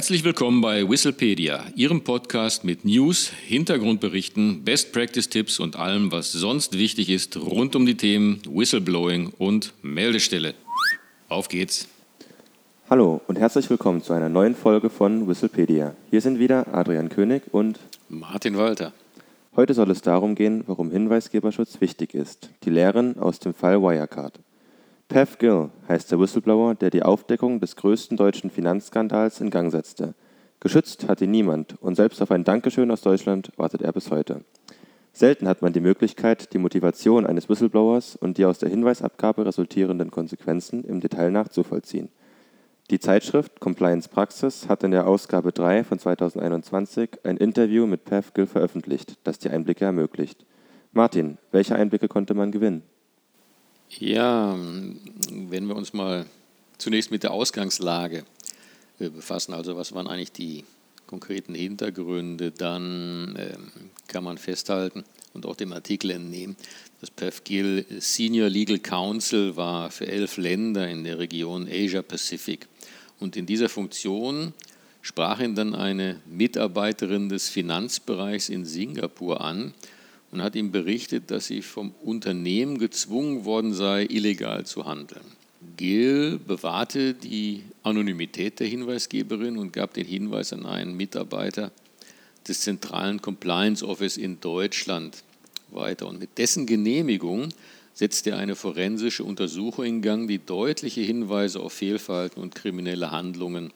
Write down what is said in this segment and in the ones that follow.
Herzlich willkommen bei Whistlepedia, Ihrem Podcast mit News, Hintergrundberichten, Best Practice Tipps und allem, was sonst wichtig ist rund um die Themen Whistleblowing und Meldestelle. Auf geht's! Hallo und herzlich willkommen zu einer neuen Folge von Whistlepedia. Hier sind wieder Adrian König und Martin Walter. Heute soll es darum gehen, warum Hinweisgeberschutz wichtig ist. Die Lehren aus dem Fall Wirecard. Pav Gill heißt der Whistleblower, der die Aufdeckung des größten deutschen Finanzskandals in Gang setzte. Geschützt hat ihn niemand und selbst auf ein Dankeschön aus Deutschland wartet er bis heute. Selten hat man die Möglichkeit, die Motivation eines Whistleblowers und die aus der Hinweisabgabe resultierenden Konsequenzen im Detail nachzuvollziehen. Die Zeitschrift Compliance Praxis hat in der Ausgabe 3 von 2021 ein Interview mit Pav Gill veröffentlicht, das die Einblicke ermöglicht. Martin, welche Einblicke konnte man gewinnen? Ja, wenn wir uns mal zunächst mit der Ausgangslage äh, befassen, also was waren eigentlich die konkreten Hintergründe, dann ähm, kann man festhalten und auch dem Artikel entnehmen, dass PEFGIL Senior Legal Counsel war für elf Länder in der Region Asia Pacific. Und in dieser Funktion sprach ihn dann eine Mitarbeiterin des Finanzbereichs in Singapur an und hat ihm berichtet, dass sie vom Unternehmen gezwungen worden sei, illegal zu handeln. Gill bewahrte die Anonymität der Hinweisgeberin und gab den Hinweis an einen Mitarbeiter des zentralen Compliance Office in Deutschland weiter. Und mit dessen Genehmigung setzte er eine forensische Untersuchung in Gang, die deutliche Hinweise auf Fehlverhalten und kriminelle Handlungen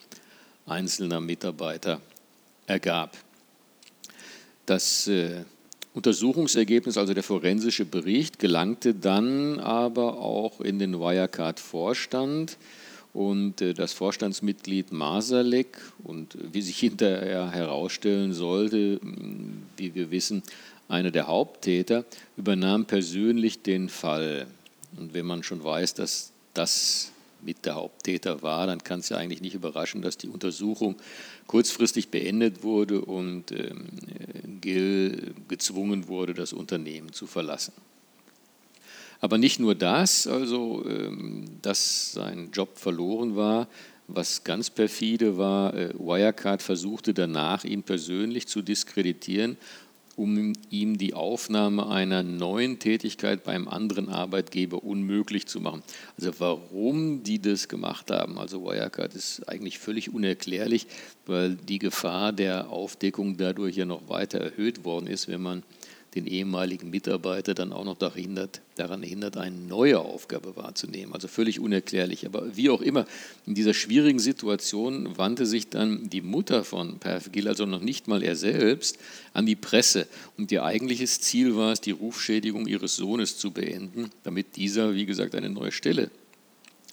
einzelner Mitarbeiter ergab. Das äh, Untersuchungsergebnis, also der forensische Bericht, gelangte dann aber auch in den Wirecard-Vorstand. Und äh, das Vorstandsmitglied Masalek und wie sich hinterher herausstellen sollte, wie wir wissen, einer der Haupttäter, übernahm persönlich den Fall. Und wenn man schon weiß, dass das mit der Haupttäter war, dann kann es ja eigentlich nicht überraschen, dass die Untersuchung kurzfristig beendet wurde und ähm, Gill gezwungen wurde, das Unternehmen zu verlassen. Aber nicht nur das, also ähm, dass sein Job verloren war, was ganz perfide war, äh, Wirecard versuchte danach, ihn persönlich zu diskreditieren um ihm die Aufnahme einer neuen Tätigkeit beim anderen Arbeitgeber unmöglich zu machen. Also warum die das gemacht haben, also Wirecard ist eigentlich völlig unerklärlich, weil die Gefahr der Aufdeckung dadurch ja noch weiter erhöht worden ist, wenn man den ehemaligen Mitarbeiter dann auch noch daran hindert, eine neue Aufgabe wahrzunehmen. Also völlig unerklärlich. Aber wie auch immer, in dieser schwierigen Situation wandte sich dann die Mutter von Perf Gill, also noch nicht mal er selbst, an die Presse. Und ihr eigentliches Ziel war es, die Rufschädigung ihres Sohnes zu beenden, damit dieser, wie gesagt, eine neue Stelle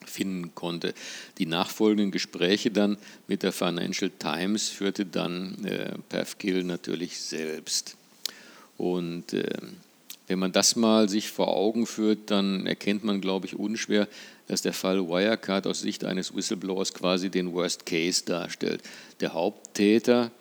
finden konnte. Die nachfolgenden Gespräche dann mit der Financial Times führte dann äh, Perf Gill natürlich selbst. Und äh, wenn man das mal sich vor Augen führt, dann erkennt man, glaube ich, unschwer, dass der Fall Wirecard aus Sicht eines Whistleblowers quasi den Worst Case darstellt. Der Haupttäter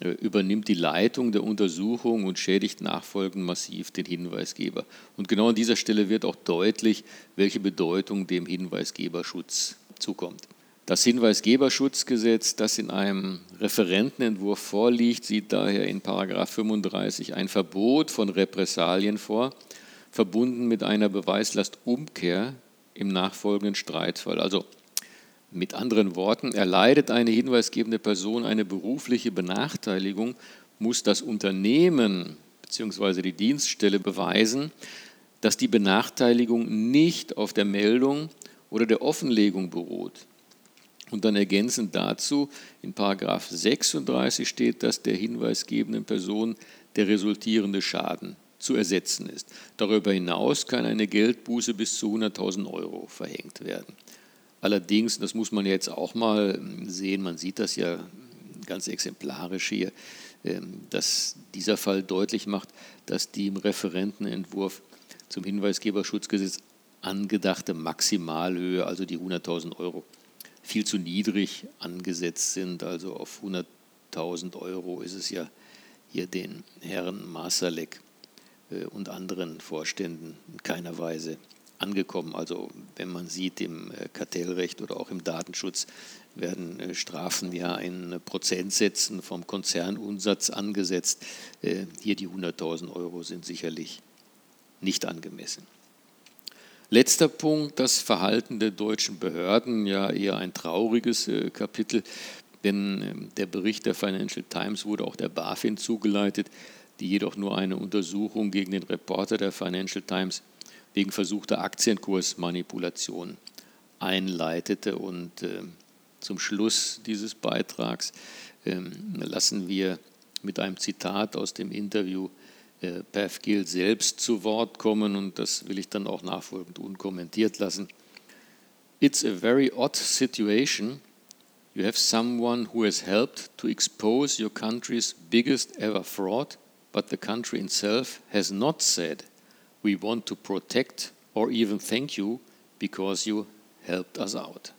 äh, übernimmt die Leitung der Untersuchung und schädigt nachfolgend massiv den Hinweisgeber. Und genau an dieser Stelle wird auch deutlich, welche Bedeutung dem Hinweisgeberschutz zukommt. Das Hinweisgeberschutzgesetz, das in einem Referentenentwurf vorliegt, sieht daher in 35 ein Verbot von Repressalien vor, verbunden mit einer Beweislastumkehr im nachfolgenden Streitfall. Also mit anderen Worten, erleidet eine hinweisgebende Person eine berufliche Benachteiligung, muss das Unternehmen bzw. die Dienststelle beweisen, dass die Benachteiligung nicht auf der Meldung oder der Offenlegung beruht. Und dann ergänzend dazu, in Paragraph 36 steht, dass der hinweisgebenden Person der resultierende Schaden zu ersetzen ist. Darüber hinaus kann eine Geldbuße bis zu 100.000 Euro verhängt werden. Allerdings, das muss man jetzt auch mal sehen, man sieht das ja ganz exemplarisch hier, ähm, dass dieser Fall deutlich macht, dass die im Referentenentwurf zum Hinweisgeberschutzgesetz angedachte Maximalhöhe, also die 100.000 Euro, viel zu niedrig angesetzt sind. Also auf 100.000 Euro ist es ja hier den Herren Masalek äh, und anderen Vorständen in keiner Weise angekommen. Also wenn man sieht, im äh, Kartellrecht oder auch im Datenschutz werden äh, Strafen ja in Prozentsätzen vom Konzernumsatz angesetzt. Hier die 100.000 Euro sind sicherlich nicht angemessen. Letzter Punkt, das Verhalten der deutschen Behörden, ja eher ein trauriges Kapitel, denn ähm, der Bericht der Financial Times wurde auch der BaFin zugeleitet, die jedoch nur eine Untersuchung gegen den Reporter der Financial Times wegen versuchter Aktienkursmanipulation einleitete. Und äh, zum Schluss dieses Beitrags äh, lassen wir mit einem Zitat aus dem Interview äh, Pav Gill selbst zu Wort kommen und das will ich dann auch nachfolgend unkommentiert lassen. It's a very odd situation. You have someone who has helped to expose your country's biggest ever fraud, but the country itself has not said We want to protect or even thank you because you helped us out.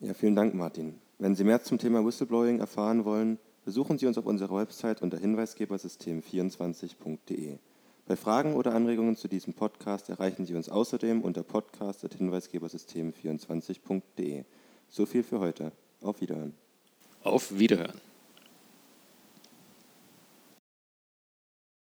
Ja, vielen Dank, Martin. Wenn Sie mehr zum Thema Whistleblowing erfahren wollen, besuchen Sie uns auf unserer Website unter hinweisgebersystem24.de. Bei Fragen oder Anregungen zu diesem Podcast erreichen Sie uns außerdem unter podcast.hinweisgebersystem24.de. So viel für heute. Auf Wiederhören. Auf Wiederhören.